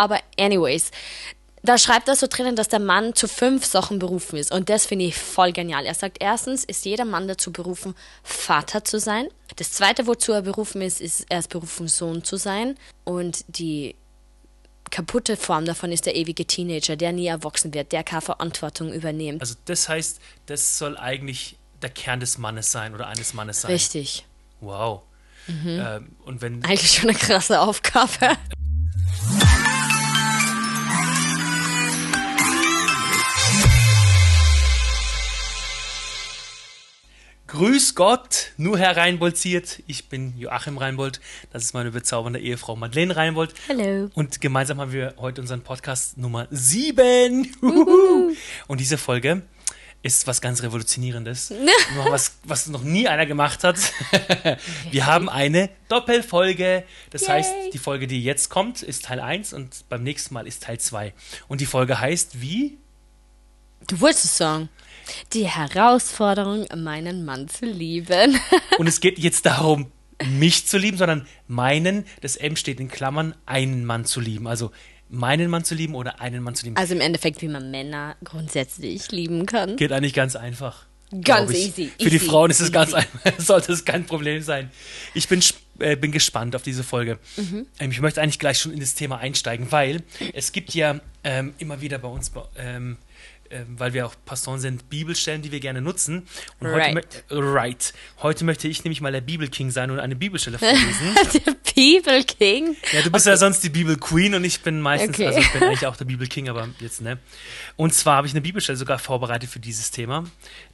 aber anyways, da schreibt er so drinnen, dass der Mann zu fünf Sachen berufen ist. Und das finde ich voll genial. Er sagt, erstens ist jeder Mann dazu berufen, Vater zu sein. Das zweite, wozu er berufen ist, ist, er ist berufen, Sohn zu sein. Und die kaputte Form davon ist der ewige Teenager, der nie erwachsen wird, der keine Verantwortung übernimmt. Also das heißt, das soll eigentlich der Kern des Mannes sein oder eines Mannes sein. Richtig. Wow. Mhm. Ähm, und wenn Eigentlich schon eine krasse Aufgabe. Grüß Gott, nur Herr Reinbold ziert. Ich bin Joachim Reinbold. Das ist meine bezaubernde Ehefrau Madeleine Reinbold. Hallo. Und gemeinsam haben wir heute unseren Podcast Nummer 7. Und diese Folge ist was ganz Revolutionierendes. was, was noch nie einer gemacht hat. wir haben eine Doppelfolge. Das Yay. heißt, die Folge, die jetzt kommt, ist Teil 1 und beim nächsten Mal ist Teil 2. Und die Folge heißt wie? Du wolltest es sagen. Die Herausforderung, meinen Mann zu lieben. Und es geht jetzt darum, mich zu lieben, sondern meinen, das M steht in Klammern, einen Mann zu lieben. Also meinen Mann zu lieben oder einen Mann zu lieben. Also im Endeffekt, wie man Männer grundsätzlich lieben kann. Geht eigentlich ganz einfach. Ganz easy, Für die easy, Frauen ist es easy. ganz einfach. Sollte es kein Problem sein. Ich bin, äh, bin gespannt auf diese Folge. Mhm. Ähm, ich möchte eigentlich gleich schon in das Thema einsteigen, weil es gibt ja ähm, immer wieder bei uns, ähm, weil wir auch Pastoren sind, Bibelstellen, die wir gerne nutzen. Und Right. Heute, right. heute möchte ich nämlich mal der Bibelking sein und eine Bibelstelle vorlesen. Der People King. Ja, du bist ja sonst die Bibel Queen und ich bin meistens, Okay. also ich bin eigentlich auch der Bibel King, aber jetzt, ne? Und zwar habe ich eine Bibelstelle sogar vorbereitet für dieses Thema.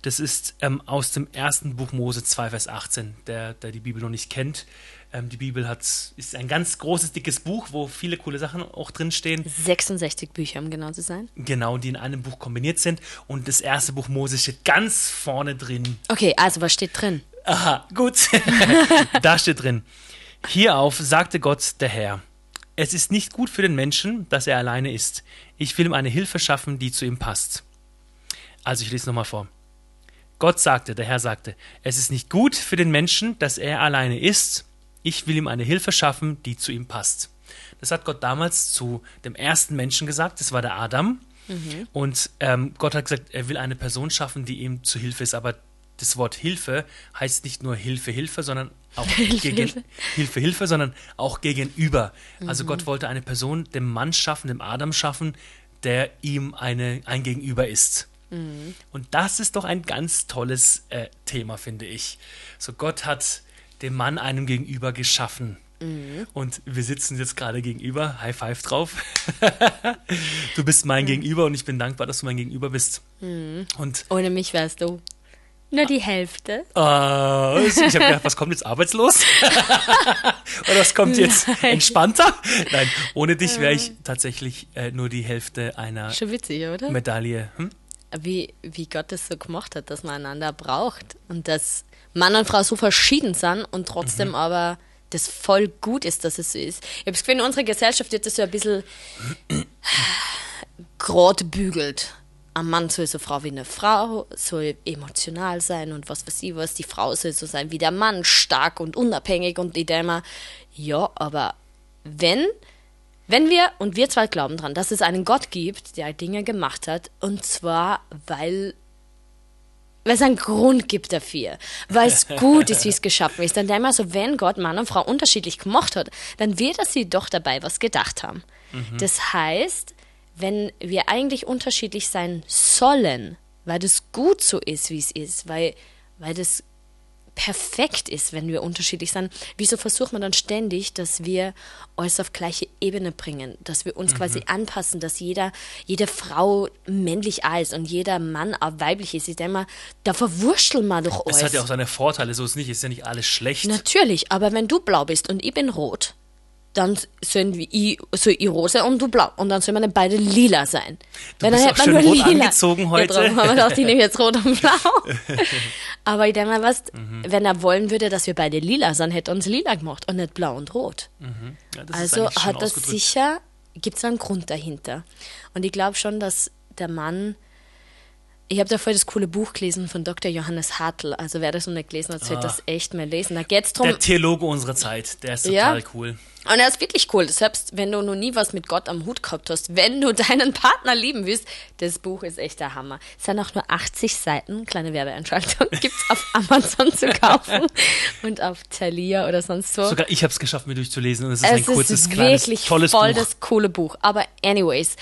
Das ist ähm, aus dem ersten Buch Mose 2, Vers 18, der, der die Bibel noch nicht kennt. Ähm, die Bibel hat, ist ein ganz großes, dickes Buch, wo viele coole Sachen auch drinstehen. 66 Bücher, um genau zu sein. Genau, die in einem Buch kombiniert sind. Und das erste Buch Mose steht ganz vorne drin. Okay, also was steht drin? Aha, gut. da steht drin. Hierauf sagte Gott der Herr: Es ist nicht gut für den Menschen, dass er alleine ist. Ich will ihm eine Hilfe schaffen, die zu ihm passt. Also ich lese nochmal vor. Gott sagte, der Herr sagte, es ist nicht gut für den Menschen, dass er alleine ist. Ich will ihm eine Hilfe schaffen, die zu ihm passt. Das hat Gott damals zu dem ersten Menschen gesagt, das war der Adam. Und ähm, Gott hat gesagt, er will eine Person schaffen, die ihm zu Hilfe ist. Aber das Wort Hilfe heißt nicht nur Hilfe, Hilfe, sondern auch gegen Hilfe. Hilfe, Hilfe, sondern auch gegenüber. Also Gott wollte eine Person, dem Mann schaffen, dem Adam schaffen, der ihm eine, ein Gegenüber ist. Und das ist doch ein ganz tolles äh, Thema, finde ich. So Gott hat dem Mann einem Gegenüber geschaffen. Und wir sitzen jetzt gerade gegenüber. High five drauf. du bist mein Gegenüber und ich bin dankbar, dass du mein Gegenüber bist. Und Ohne mich wärst du nur die Hälfte. äh, ich habe gedacht, was kommt jetzt arbeitslos? Oder was kommt jetzt Nein. entspannter? Nein, ohne dich wäre ich tatsächlich äh, nur die Hälfte einer Schon witzig, oder? Medaille. Hm? Wie, wie Gott es so gemacht hat, dass man einander braucht. Und dass Mann und Frau so verschieden sind und trotzdem aber das voll gut ist, dass es so ist. Ich habe das Gefühl, in unserer Gesellschaft wird das so ein bisschen grad bügelt. Ein Mann soll so Frau wie eine Frau, soll emotional sein und was weiß ich was. Die Frau soll so sein wie der Mann, stark und unabhängig. Und ich denke mir, ja, aber wenn, wenn wir, und wir zwei glauben dran, dass es einen Gott gibt, der Dinge gemacht hat, und zwar, weil weil es einen Grund gibt dafür, weil es gut ist, wie es geschaffen ist. Dann denke ich mir so, wenn Gott Mann und Frau unterschiedlich gemacht hat, dann wird er sie doch dabei was gedacht haben. Das heißt, wenn wir eigentlich unterschiedlich sein sollen, weil das gut so ist, wie es ist, weil, weil das perfekt ist, wenn wir unterschiedlich sind, wieso versucht man dann ständig, dass wir alles auf gleiche Ebene bringen, dass wir uns quasi anpassen, dass jeder, jede Frau männlich ist und jeder Mann auch weiblich ist. Ich denke mal, da verwurschteln wir doch Es alles. hat ja auch seine Vorteile, so ist es nicht, ist ja nicht alles schlecht. Natürlich, aber wenn du blau bist und ich bin rot, dann sollen wir ich, soll ich rosa und du blau. Und dann sollen wir beide lila sein. Du Weil bist dann auch hätte man schön rot lila. angezogen heute. Ja, darum haben wir gedacht, ich nehme jetzt rot und blau. aber ich denke mal, was, Mhm. wenn er wollen würde, dass wir beide lila sind, hätte er uns lila gemacht und nicht blau und rot. Ja, das ist Also hat das sicher, gibt es einen Grund dahinter. Und ich glaube schon, dass der Mann Ich habe da voll das coole Buch gelesen von Dr. Johannes Hartl. Also wer das noch nicht gelesen hat, sollte Ah. das echt mal lesen. Da geht's drum. Der Theologe unserer Zeit, der ist Ja. total cool. Und er ist wirklich cool. Selbst wenn du noch nie was mit Gott am Hut gehabt hast, wenn du deinen Partner lieben willst, das Buch ist echt der Hammer. Es sind auch nur 80 Seiten, kleine Werbeeinschaltung, gibt's auf Amazon zu kaufen und auf Thalia oder sonst so. Sogar ich habe es geschafft, mir durchzulesen und es ist ein es kurzes, ist kleines, wirklich tolles voll Buch. das coole Buch. Aber anyways,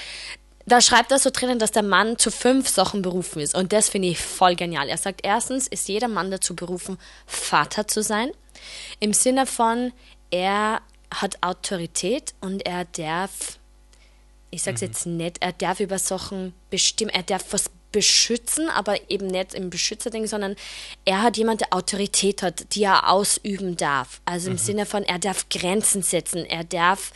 da schreibt er so drinnen, dass der Mann zu fünf Sachen berufen ist. Und das finde ich voll genial. Er sagt, erstens ist jeder Mann dazu berufen, Vater zu sein. Im Sinne von, er hat Autorität und er darf, ich sag's Mhm. jetzt nicht, er darf über Sachen bestimmen, er darf was beschützen, aber eben nicht im Beschützerding, sondern er hat jemand, der Autorität hat, die er ausüben darf. Also Mhm. im Sinne von, er darf Grenzen setzen, er darf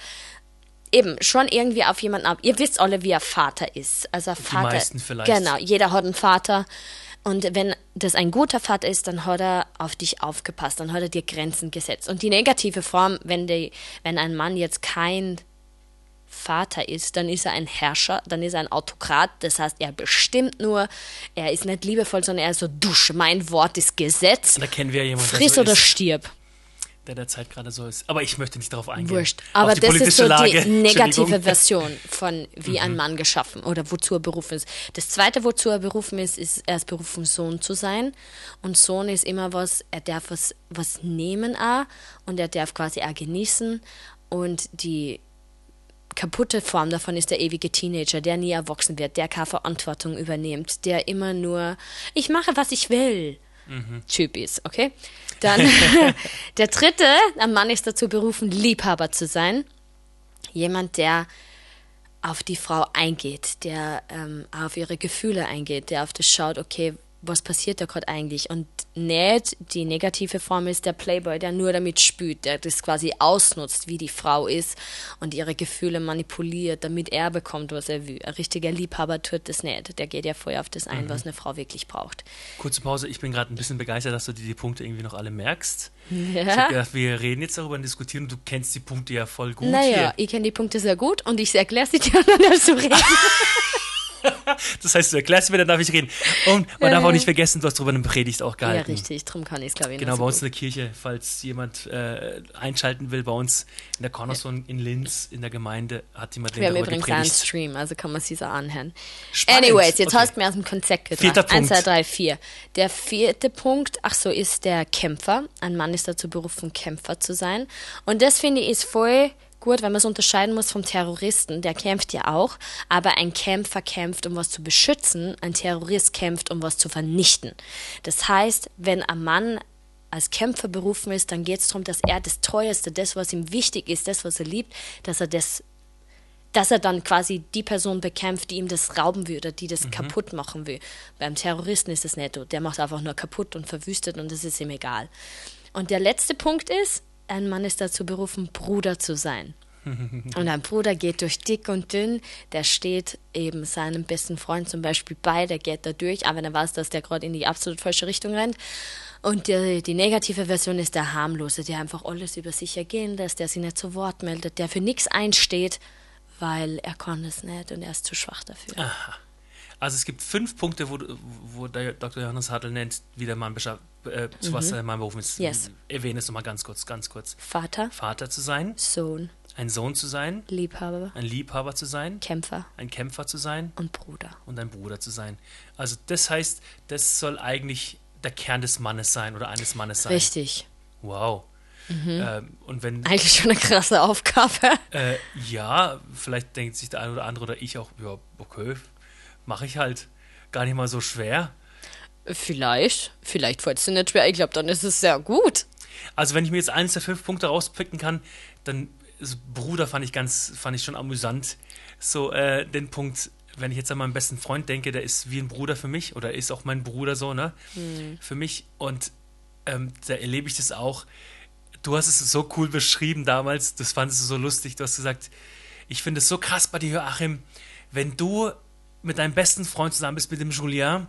eben schon irgendwie auf jemanden ab. Ihr wisst alle, wie ein Vater ist. Also ein Vater. meisten vielleicht. Genau, jeder hat einen Vater. Und wenn das ein guter Vater ist, dann hat er auf dich aufgepasst, dann hat er dir Grenzen gesetzt. Und die negative Form, wenn, die, wenn ein Mann jetzt kein Vater ist, dann ist er ein Herrscher, dann ist er ein Autokrat. Das heißt, er bestimmt nur, er ist nicht liebevoll, sondern er ist so, dusch, mein Wort ist Gesetz. Da kennen wir ja jemanden, Friss so oder stirb. Der derzeit gerade so ist. Aber ich möchte nicht darauf eingehen. Wurscht. Aber das ist so Lage. die negative. Mhm. Version von wie ein Mann geschaffen oder wozu er berufen ist. Das zweite, wozu er berufen ist, ist, er ist berufen, Sohn zu sein. Und Sohn ist immer was, er darf was, was nehmen auch und er darf quasi auch genießen. Und die kaputte Form davon ist der ewige Teenager, der nie erwachsen wird, der keine Verantwortung übernimmt, der immer nur, ich mache, was ich will. Typ ist, okay? Dann der dritte, ein Mann ist dazu berufen, Liebhaber zu sein. Jemand, der auf die Frau eingeht, der ähm, auf ihre Gefühle eingeht, der auf das schaut, okay, was passiert da gerade eigentlich? Und nicht die negative Form ist der Playboy, der nur damit spült, der das quasi ausnutzt, wie die Frau ist und ihre Gefühle manipuliert, damit er bekommt, was er will. Ein richtiger Liebhaber tut das nicht. Der geht ja vorher auf das ein, was eine Frau wirklich braucht. Kurze Pause. Ich bin gerade ein bisschen begeistert, dass du dir die Punkte irgendwie noch alle merkst. Ich Ja. habe gedacht, wir reden jetzt darüber und diskutieren und du kennst die Punkte ja voll gut Naja, hier. ich kenne die Punkte sehr gut und ich erkläre sie dir dann darfst du reden. Das heißt, du erklärst mir, dann darf ich reden. Und man darf auch nicht vergessen, du hast darüber eine Predigt auch Ja, gehalten. richtig, darum kann ich es, glaube ich, Genau, bei uns gut. in der Kirche, falls jemand äh, einschalten will, bei uns in der Cornerstone in Linz, in der Gemeinde, hat jemand Wir haben übrigens einen. Stream, also kann man sie so anhören. Spannend. Anyways, jetzt Okay. hast du mir aus dem Konzept gebracht. Vierter Eins, Punkt. zwei, drei, vier. Der vierte Punkt, ach so, ist der Kämpfer. Ein Mann ist dazu berufen, Kämpfer zu sein. Und das finde ich ist voll gut, wenn man es unterscheiden muss vom Terroristen. Der kämpft ja auch, aber ein Kämpfer kämpft, um was zu beschützen. Ein Terrorist kämpft, um was zu vernichten. Das heißt, wenn ein Mann als Kämpfer berufen ist, dann geht es darum, dass er das Teuerste, das, was ihm wichtig ist, das, was er liebt, dass er das dass er dann quasi die Person bekämpft, die ihm das rauben will oder die das kaputt machen will. Beim Terroristen ist es nicht so. Der macht einfach nur kaputt und verwüstet und das ist ihm egal. Und der letzte Punkt ist, ein Mann ist dazu berufen, Bruder zu sein. Und ein Bruder geht durch dick und dünn, der steht eben seinem besten Freund zum Beispiel bei, der geht da durch, aber er weiß, dass der gerade in die absolut falsche Richtung rennt. Und die, die negative Version ist der harmlose, der einfach alles über sich ergehen lässt, der sich nicht zu Wort meldet, der für nichts einsteht, weil er kann es nicht und er ist zu schwach dafür. Also es gibt fünf Punkte, wo, wo der Dr. Johannes Hartl nennt, wie der Mann bescha- äh, zu was der Mann berufen ist. Mhm. Yes. Erwähne es nochmal ganz kurz, ganz kurz. Vater, Vater zu sein, Sohn, ein Sohn zu sein, Liebhaber, ein Liebhaber zu sein, Kämpfer ein Kämpfer zu sein und Bruder. und ein Bruder zu sein. Also das heißt, das soll eigentlich der Kern des Mannes sein oder eines Mannes sein. Richtig. Wow. Mhm. Ähm, und wenn, Eigentlich schon eine krasse Aufgabe. äh, ja, vielleicht denkt sich der eine oder andere oder ich auch, ja, okay, mache ich halt. Gar nicht mal so schwer. Vielleicht, vielleicht fällt es dir nicht schwer. Ich glaube, dann ist es sehr gut. Also wenn ich mir jetzt eines der fünf Punkte rauspicken kann, dann Bruder fand ich ganz, fand ich schon amüsant. So äh, den Punkt, wenn ich jetzt an meinen besten Freund denke, der ist wie ein Bruder für mich oder ist auch mein Bruder so, ne? Für mich und ähm, da erlebe ich das auch. Du hast es so cool beschrieben damals, das fandest du so lustig. Du hast gesagt, ich finde es so krass bei dir, Joachim, wenn du mit deinem besten Freund zusammen bist, mit dem Julien,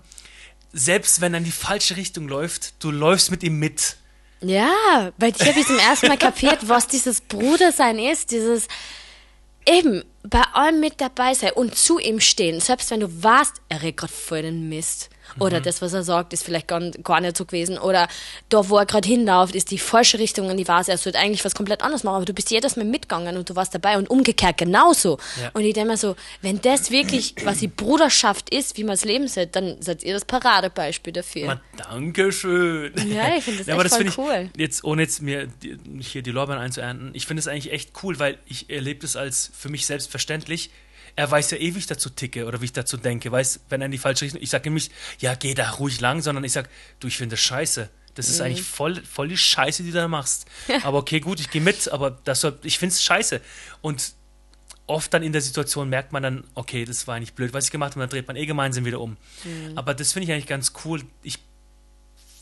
selbst wenn er in die falsche Richtung läuft, du läufst mit ihm mit. Ja, weil ich habe zum ersten Mal kapiert, was dieses Brudersein ist. Dieses eben bei allem mit dabei sein und zu ihm stehen, selbst wenn du weißt, er redet gerade voll den Mist. Oder das, was er sagt, ist vielleicht gar, gar nicht so gewesen. Oder da, wo er gerade hinläuft, ist die falsche Richtung und die weiß, er sollte eigentlich was komplett anderes machen. Aber du bist jedes Mal mitgegangen und du warst dabei und umgekehrt genauso. Ja. Und ich denke mir so, wenn das wirklich quasi Bruderschaft ist, wie man das Leben sieht, dann seid ihr das Paradebeispiel dafür. Ma, Dankeschön. Ja, ich finde das Ja, echt das voll cool. ich, jetzt ohne jetzt mir die, hier die Lorbeeren einzuernten, ich finde es eigentlich echt cool, weil ich erlebe es als für mich selbstverständlich. Er weiß ja eh, wie ich dazu ticke oder wie ich dazu denke. Weiß, wenn er in die falsche Richtung, ich sage ihm nicht, ja, geh da ruhig lang, sondern ich sage, du, ich finde das scheiße. Das Mhm. ist eigentlich voll, voll die Scheiße, die du da machst. Aber okay, gut, ich gehe mit, aber das soll, ich finde es scheiße. Und oft dann in der Situation merkt man dann, okay, das war eigentlich blöd, was ich gemacht habe, dann dreht man eh gemeinsam wieder um. Mhm. Aber das finde ich eigentlich ganz cool. Ich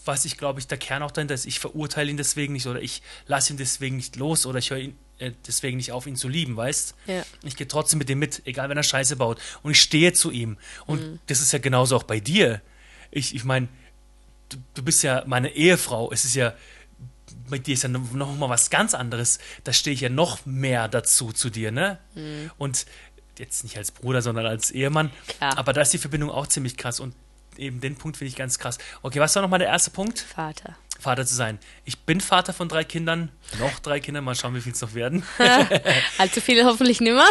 was ich glaube ich der Kern auch dahinter ist, ich verurteile ihn deswegen nicht oder ich lasse ihn deswegen nicht los oder ich höre ihn äh, deswegen nicht auf, ihn zu lieben, weißt? Ja. Ich gehe trotzdem mit ihm mit, egal wenn er Scheiße baut. Und ich stehe zu ihm. Und Mhm. das ist ja genauso auch bei dir. Ich, ich meine, du, du bist ja meine Ehefrau. Es ist ja, bei dir ist ja noch noch mal was ganz anderes. Da stehe ich ja noch mehr dazu zu dir, ne? Mhm. Und jetzt nicht als Bruder, sondern als Ehemann. Klar. Aber da ist die Verbindung auch ziemlich krass. Und eben den Punkt finde ich ganz krass. Okay, was war nochmal der erste Punkt? Vater. Vater zu sein. Ich bin Vater von drei Kindern, noch drei Kinder, mal schauen, wie viel es noch werden. Allzu viele hoffentlich nimmer.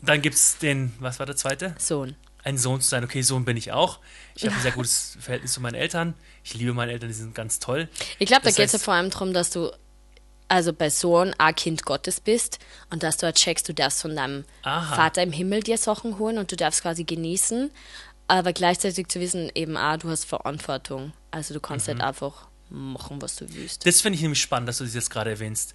Dann gibt es den, was war der zweite? Sohn. Ein Sohn zu sein. Okay, Sohn bin ich auch. Ich habe ein sehr gutes Verhältnis zu meinen Eltern. Ich liebe meine Eltern, die sind ganz toll. Ich glaube, da geht es ja vor allem darum, dass du also bei Sohn ein Kind Gottes bist und dass du halt checkst, du darfst von deinem Aha. Vater im Himmel dir Sachen holen und du darfst quasi genießen, aber gleichzeitig zu wissen, eben auch, du hast Verantwortung. Also du kannst Mhm. nicht einfach machen, was du willst. Das finde ich nämlich spannend, dass du das jetzt gerade erwähnst.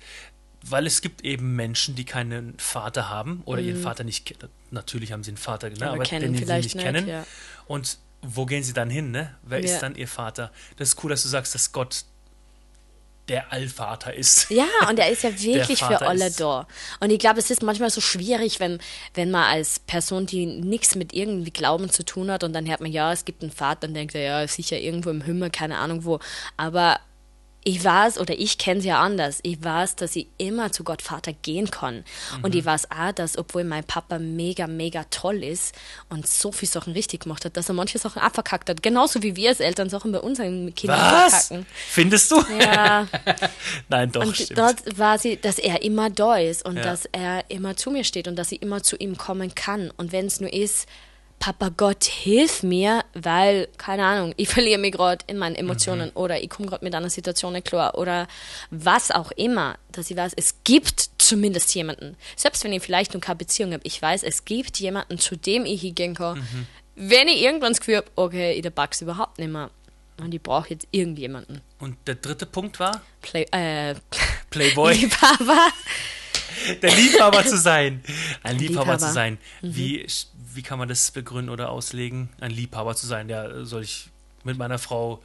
Weil es gibt eben Menschen, die keinen Vater haben oder ihren Vater nicht kennen. Natürlich haben sie einen Vater, ne? Mhm. Aber aber, kennen den sie vielleicht nicht nicht, kennen. ja. Und wo gehen sie dann hin? Ne? Wer Ja. ist dann ihr Vater? Das ist cool, dass du sagst, dass Gott der Allvater ist. Ja, und er ist ja wirklich für alle da. Und ich glaube, es ist manchmal so schwierig, wenn, wenn man als Person, die nichts mit irgendwie Glauben zu tun hat, und dann hört man, ja, es gibt einen Vater, und denkt er, ja, sicher irgendwo im Himmel, keine Ahnung wo. Aber ich weiß, oder ich kenne es ja anders, ich weiß, dass ich immer zu Gott Vater gehen kann. Und Mhm. ich weiß auch, dass, obwohl mein Papa mega, mega toll ist und so viele Sachen richtig gemacht hat, dass er manche Sachen abverkackt hat. Genauso wie wir als Eltern Sachen bei unseren Kindern Was? verkacken. Findest du? Ja. Nein, doch, Und stimmt. dort war sie, dass er immer da ist und Ja. dass er immer zu mir steht und dass ich immer zu ihm kommen kann. Und wenn es nur ist, Papa Gott, hilf mir, weil, keine Ahnung, ich verliere mich gerade in meinen Emotionen oder ich komme gerade mit einer Situation nicht klar oder was auch immer, dass ich weiß, es gibt zumindest jemanden. Selbst wenn ich vielleicht noch keine Beziehung habe, ich weiß, es gibt jemanden, zu dem ich hingehen kann, wenn ich irgendwann das Gefühl habe, okay, ich pack's überhaupt nicht mehr. Und ich brauche jetzt irgendjemanden. Und der dritte Punkt war Play, äh, Playboy, Liebhaber. Der Liebhaber zu sein. Ein Liebhaber, Liebhaber. zu sein. Wie, wie kann man das begründen oder auslegen? Ein Liebhaber zu sein. Ja, soll ich mit meiner Frau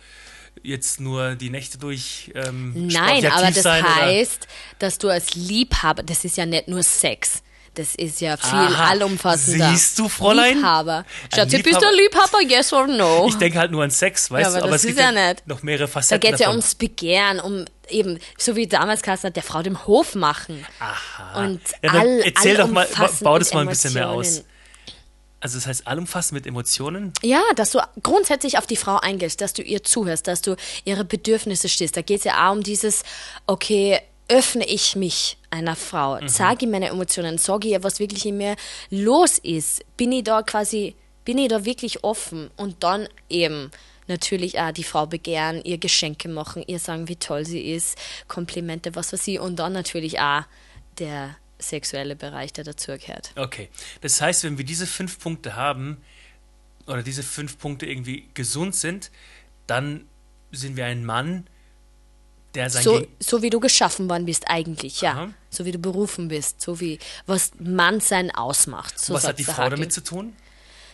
jetzt nur die Nächte durch ähm, Nein, aber das sein, oder? heißt, dass du als Liebhaber, das ist ja nicht nur Sex. Das ist ja viel Aha. allumfassender. Siehst du, Fräulein? Liebhaber. Ein Schatzi, bist du Liebhaber- ein Liebhaber? Yes or no? Ich denke halt nur an Sex, weißt Ja, du? aber das es ist gibt ja nicht. noch mehrere da Facetten. geht es ja ums Begehren, um eben, so wie damals Kasten hat, der Frau dem Hof machen. Aha. Und ja, all, erzähl doch mal, bau das mal ein bisschen mehr aus. Also das heißt allumfassend mit Emotionen. Ja, dass du grundsätzlich auf die Frau eingehst, dass du ihr zuhörst, dass du ihre Bedürfnisse stehst. Da geht es ja auch um dieses, okay, öffne ich mich einer Frau, sage ich meine Emotionen, sage ihr, was wirklich in mir los ist, bin ich da quasi, bin ich da wirklich offen? Und dann eben natürlich auch die Frau begehren, ihr Geschenke machen, ihr sagen, wie toll sie ist, Komplimente, was weiß ich. Und dann natürlich auch der sexuelle Bereich, der dazugehört. Okay. Das heißt, wenn wir diese fünf Punkte haben oder diese fünf Punkte irgendwie gesund sind, dann sind wir ein Mann, der sein So, so wie du geschaffen worden bist eigentlich, ja. Aha. So wie du berufen bist, so wie was Mannsein ausmacht. So Was hat die Frau Hagel. damit zu tun?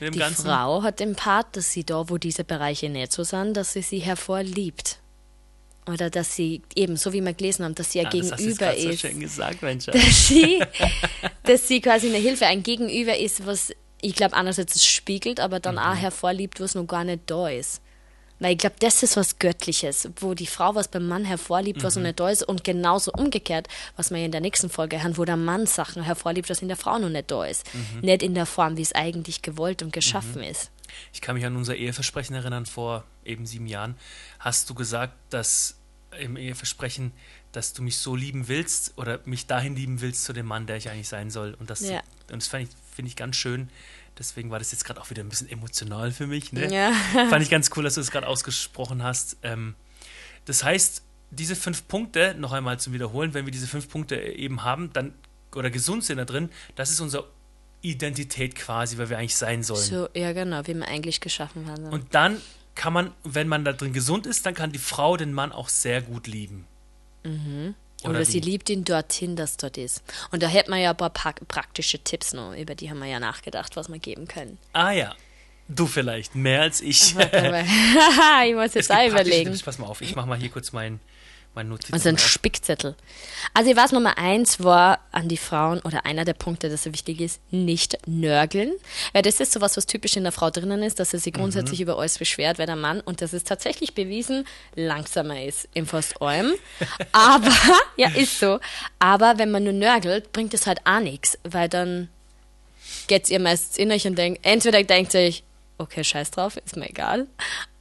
Die Ganzen? Frau hat den Part, dass sie da, wo diese Bereiche nicht so sind, dass sie sie hervorliebt. Oder dass sie eben, so wie wir gelesen haben, dass sie ein Ah, das hast du jetzt Gegenüber grad so ist. schön gesagt, Mensch. dass sie, dass sie quasi eine Hilfe, ein Gegenüber ist, was ich glaube einerseits es spiegelt, aber dann Mhm. auch hervorliebt, was noch gar nicht da ist. Weil ich glaube, das ist was Göttliches, wo die Frau was beim Mann hervorliebt, was Mhm. noch nicht da ist. Und genauso umgekehrt, was wir in der nächsten Folge hören, wo der Mann Sachen hervorliebt, was in der Frau noch nicht da ist. Mhm. Nicht in der Form, wie es eigentlich gewollt und geschaffen ist. Ich kann mich an unser Eheversprechen erinnern, vor eben sieben Jahren. Hast du gesagt, dass im Eheversprechen, dass du mich so lieben willst oder mich dahin lieben willst zu dem Mann, der ich eigentlich sein soll. Und das, Ja. und das fand ich, finde ich ganz schön. Deswegen war das jetzt gerade auch wieder ein bisschen emotional für mich. Ne? Ja. Fand ich ganz cool, dass du es gerade ausgesprochen hast. Ähm, das heißt, diese fünf Punkte, noch einmal zum Wiederholen, wenn wir diese fünf Punkte eben haben, dann oder gesund sind da drin, das ist unsere Identität quasi, weil wir eigentlich sein sollen. So, ja, genau, wie wir eigentlich geschaffen haben. Und dann kann man, wenn man da drin gesund ist, dann kann die Frau den Mann auch sehr gut lieben. Oder, sie wie? liebt ihn dorthin, dass dort ist. Und da hätten wir ja ein paar pra- praktische Tipps noch, über die haben wir ja nachgedacht, was wir geben können. Ah ja, du vielleicht, mehr als ich. Ich muss Es jetzt gibt auch überlegen. Tipps. Pass mal auf, ich mache mal hier kurz mein, mein Notizen. Also ein. Spickzettel. Also ich weiß, Nummer eins war an die Frauen, oder einer der Punkte, dass so wichtig ist, nicht nörgeln. Weil das ist sowas, was typisch in der Frau drinnen ist, dass sie sich grundsätzlich über alles beschwert, weil der Mann, und das ist tatsächlich bewiesen, langsamer ist in fast allem. Aber, ja, ist so. Aber wenn man nur nörgelt, bringt es halt auch nichts, weil dann geht's ihr meistens in euch und denkt, entweder denkt ihr euch, okay, scheiß drauf, ist mir egal.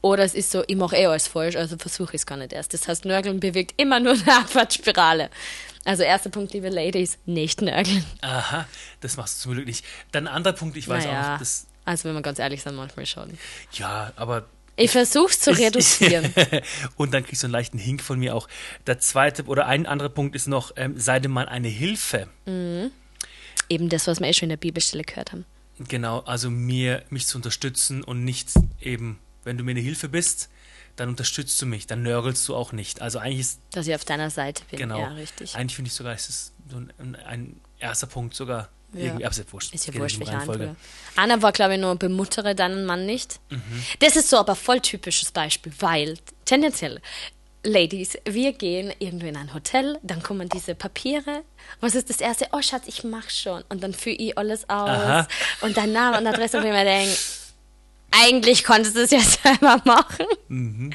Oder es ist so, ich mache eh alles falsch, also versuche ich es gar nicht erst. Das heißt, Nörgeln bewirkt immer nur eine Abwärtsspirale. Also erster Punkt, liebe Ladies, nicht nörgeln. Aha, das machst du zum Glück nicht. Dann ein anderer Punkt, ich weiß auch naja, noch, das, also wenn wir ganz ehrlich sind, manchmal schon. ja, aber Ich versuche es zu reduzieren. und dann kriegst du einen leichten Hink von mir auch. Der zweite oder ein anderer Punkt ist noch, ähm, sei dem Mann eine Hilfe. Eben das, was wir eh schon in der Bibelstelle gehört haben. Genau, also mir, mich zu unterstützen und nicht eben, wenn du mir eine Hilfe bist, dann unterstützt du mich, dann nörgelst du auch nicht. Also eigentlich ist, Dass ich auf deiner Seite bin. genau, Ja, richtig. eigentlich finde ich sogar, es ist so ein, ein erster Punkt sogar Ja. irgendwie, aber ist ja wurscht. Ist ja wurscht, welche Reihenfolge. Anna war, glaube ich, nur bemuttere deinen Mann nicht. Mhm. Das ist so aber voll typisches Beispiel, weil tendenziell, Ladies, wir gehen irgendwo in ein Hotel, dann kommen diese Papiere. Was ist das Erste? Oh, Schatz, ich mach schon. Und dann fülle ich alles aus. Aha. Und dein Name und Adresse, und ich mir denke, eigentlich konntest du es ja selber machen. Mhm.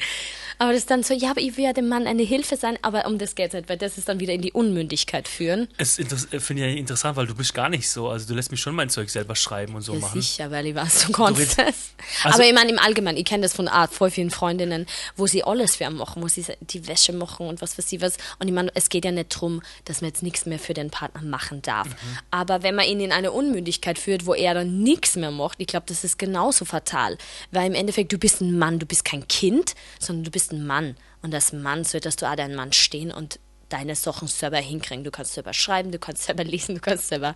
Aber das ist dann so, ja, aber ich will ja dem Mann eine Hilfe sein, aber um das geht nicht, weil das ist dann wieder in die Unmündigkeit führen. Es interess- äh, finde ich interessant, weil du bist gar nicht so. Also du lässt mich schon mein Zeug selber schreiben und so Ja, machen. sicher, weil ich weiß, du kannst das. Also- Aber ich meine, im Allgemeinen, ich kenne das von Art voll vielen Freundinnen, wo sie alles für machen, wo sie die Wäsche machen und was weiß ich was. Und ich meine, es geht ja nicht darum, dass man jetzt nichts mehr für den Partner machen darf. Mhm. Aber wenn man ihn in eine Unmündigkeit führt, wo er dann nichts mehr macht, ich glaube, das ist genauso fatal. Weil im Endeffekt, du bist ein Mann, du bist kein Kind, sondern du bist ein Mann. Und als Mann solltest du auch dein Mann stehen und deine Sachen selber hinkriegen. Du kannst selber schreiben, du kannst selber lesen, du kannst selber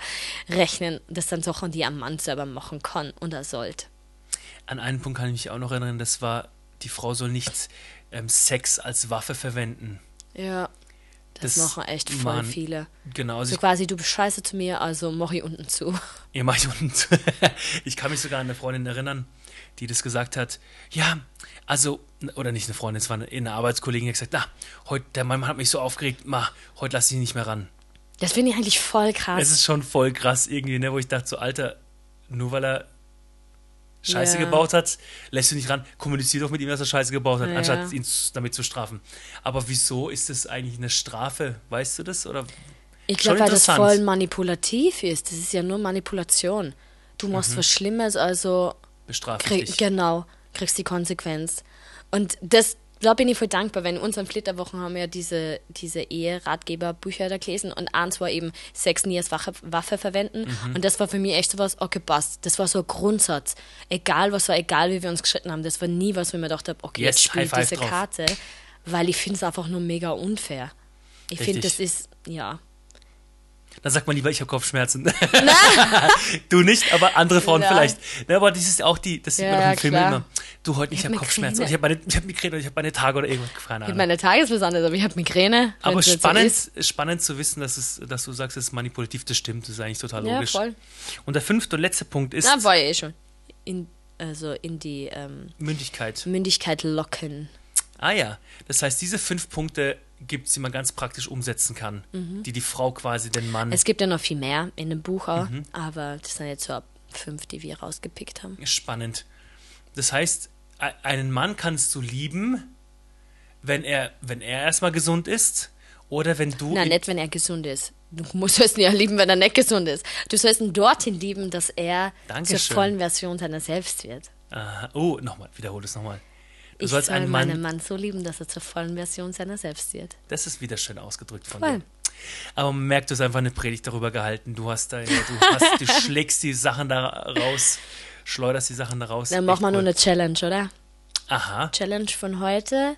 rechnen. Das sind Sachen, die ein Mann selber machen kann und er sollte. An einen Punkt kann ich mich auch noch erinnern, das war, die Frau soll nicht ähm, Sex als Waffe verwenden. Ja. Das, Das machen echt voll Mann. viele. Genau, also So ich, quasi, du bist scheiße zu mir, also mach ich unten zu. ihr macht unten zu. ich kann mich sogar an eine Freundin erinnern, die das gesagt hat. Ja, also, oder nicht eine Freundin, es war eine, eine Arbeitskollegin, die hat gesagt, na, heute, der Mann hat mich so aufgeregt, ma, heute lasse ich ihn nicht mehr ran. Das finde ich eigentlich voll krass. Es ist schon voll krass irgendwie, ne, wo ich dachte, so, Alter, nur weil er Scheiße Ja. gebaut hat, lässt du nicht ran, kommunizier doch mit ihm, dass er Scheiße gebaut hat, Ja. anstatt ihn damit zu strafen. Aber wieso ist das eigentlich eine Strafe? Weißt du das? Oder ich glaube, weil das voll manipulativ ist. Das ist ja nur Manipulation. Du machst Mhm. was Schlimmes, also bestrafe dich? genau, kriegst die Konsequenz. Und das, da bin ich voll dankbar, weil in unseren Flitterwochen haben wir ja diese, diese Ehe-Ratgeber-Bücher da gelesen und eins war eben Sex nie als Waffe, Waffe verwenden. Mhm. Und das war für mich echt so was, okay, passt. Das war so ein Grundsatz. Egal was war, egal wie wir uns geschritten haben, das war nie was, mir gedacht habe, okay, Yes, jetzt five diese drauf. Karte, weil ich finde es einfach nur mega unfair. Ich finde, das ist, ja. Dann sagt man lieber, ich habe Kopfschmerzen. du nicht, aber andere Frauen Ja. vielleicht. Ne, aber das ist auch die, das sieht Ja, man doch ja, in Filmen klar. immer. Du heute nicht, ich Ich hab habe Kopfschmerzen. Ich habe meine, ich hab Migräne oder ich habe meine Tage oder irgendwas. Keine Ich Ahnung. meine Tage ist was anderes, aber ich habe Migräne. aber spannend, So spannend zu wissen, dass, es, dass du sagst, es ist manipulativ, das stimmt. Das ist eigentlich total Ja, logisch. voll. Und der fünfte und letzte Punkt ist Na, war ja eh schon. In, also in die ähm, Mündigkeit. Mündigkeit locken. Ah ja, das heißt, diese fünf Punkte gibt es, die man ganz praktisch umsetzen kann, Mhm. die die Frau quasi den Mann. Es gibt ja noch viel mehr in dem Buch auch, Mhm. aber das sind jetzt so fünf, die wir rausgepickt haben. spannend. Das heißt, einen Mann kannst du lieben, wenn er, wenn er erstmal gesund ist oder wenn du. Na, ihn- nicht, wenn er gesund ist. Du musst ihn ja lieben, wenn er nicht gesund ist. Du sollst ihn dorthin lieben, dass er Dankeschön. zur vollen Version seiner selbst wird. Aha. Oh, nochmal, wiederhole es nochmal. Du Ich sollst soll einen meinen Mann. Mann so lieben, dass er zur vollen Version seiner selbst wird. Das ist wieder schön ausgedrückt von Voll. dir. Aber man merkt, du hast einfach eine Predigt darüber gehalten. Du hast da, du hast, du schlägst die Sachen da raus, schleuderst die Sachen da raus. Dann machen wir nur eine Challenge, oder? Aha. Challenge von heute.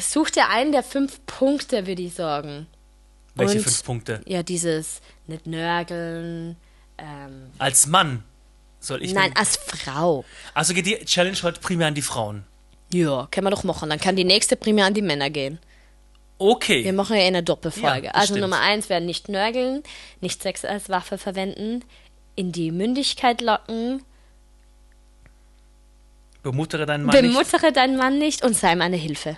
Such dir einen der fünf Punkte, würde ich sagen. Welche Und- fünf Punkte? Ja, dieses nicht nörgeln. Ähm, Als Mann soll ich. nein, denn- als Frau. Also geht die Challenge heute primär an die Frauen. Ja, können wir doch machen. Dann kann die nächste primär an die Männer gehen. Okay. Wir machen ja eine Doppelfolge. Ja, also stimmt. Nummer eins wäre nicht nörgeln, nicht Sex als Waffe verwenden, in die Mündigkeit locken, Bemuttere deinen Mann nicht. bemuttere deinen Mann nicht und sei ihm eine Hilfe.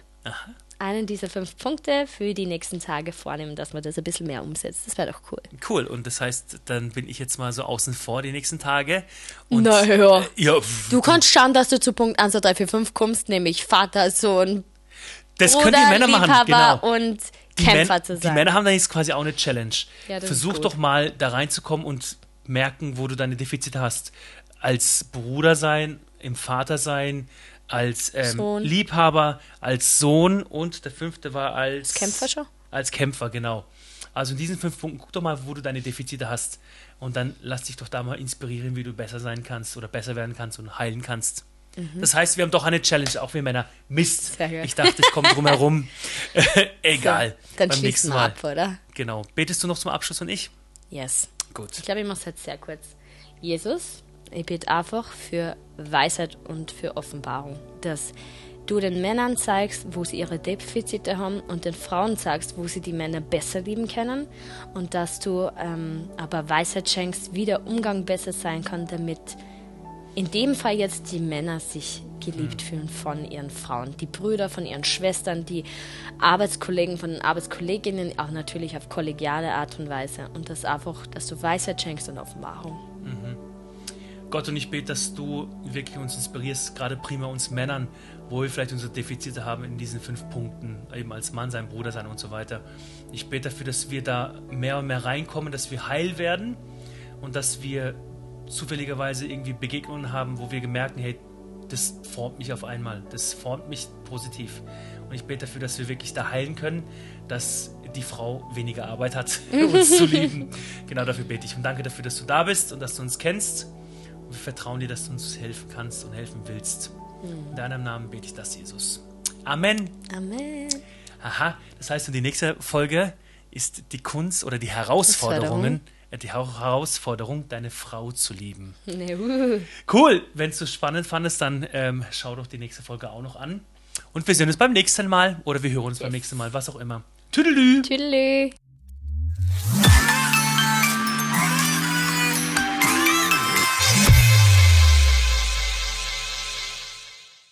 Einen dieser fünf Punkte für die nächsten Tage vornehmen, dass man das ein bisschen mehr umsetzt. Das wäre doch cool. Cool. Und das heißt, dann bin ich jetzt mal so außen vor die nächsten Tage. Und, Na ja. Ja, Du kannst schauen, dass du zu Punkt 1, 2, 3, 4, 5 kommst, nämlich Vater, Sohn, das Bruder, können die Männer machen. Genau. und Die, Kämpfer Män- zu die sein. Männer haben dann jetzt quasi auch eine Challenge. Ja, Versuch doch mal da reinzukommen und merken, wo du deine Defizite hast. Als Bruder sein, im Vater sein, als ähm. Liebhaber, als Sohn und der fünfte war als Kämpfer schon? Als Kämpfer, genau. Also in diesen fünf Punkten guck doch mal, wo du deine Defizite hast. Und dann lass dich doch da mal inspirieren, wie du besser sein kannst oder besser werden kannst und heilen kannst. Das heißt, wir haben doch eine Challenge, auch wir Männer. Mist. Mhm. Ich dachte, es kommt drum herum. Egal. Dann Beim nächsten Mal. ab, oder? Genau. Betest du noch zum Abschluss und ich? Yes. Gut. Ich glaube, ich mache es jetzt sehr kurz. Jesus, ich bete einfach für Weisheit und für Offenbarung, dass du den Männern zeigst, wo sie ihre Defizite haben und den Frauen zeigst, wo sie die Männer besser lieben können und dass du ähm, aber Weisheit schenkst, wie der Umgang besser sein kann, damit in dem Fall jetzt die Männer sich geliebt fühlen von ihren Frauen, die Brüder von ihren Schwestern, die Arbeitskollegen von den Arbeitskolleginnen, auch natürlich auf kollegiale Art und Weise. Und das einfach, dass du Weisheit schenkst und Offenbarung. Gott, und ich bete, dass du wirklich uns inspirierst, gerade prima uns Männern, wo wir vielleicht unsere Defizite haben in diesen fünf Punkten, eben als Mann sein, Bruder sein und so weiter. Ich bete dafür, dass wir da mehr und mehr reinkommen, dass wir heil werden und dass wir zufälligerweise irgendwie Begegnungen haben, wo wir merken, hey, das formt mich auf einmal, das formt mich positiv. Und ich bete dafür, dass wir wirklich da heilen können, dass die Frau weniger Arbeit hat, uns zu lieben. Genau dafür bete ich. Und danke dafür, dass du da bist und dass du uns kennst. Wir vertrauen dir, dass du uns helfen kannst und helfen willst. In deinem Namen bete ich das, Jesus. Amen. Amen. Aha, das heißt, und die nächste Folge ist die Kunst oder die Herausforderungen, die Herausforderung, deine Frau zu lieben. Uh. Cool, wenn du es spannend fandest, dann ähm, schau doch die nächste Folge auch noch an. Und wir sehen uns beim nächsten Mal oder wir hören uns beim Yes. nächsten Mal, was auch immer. Tüdelü! Tüdelü.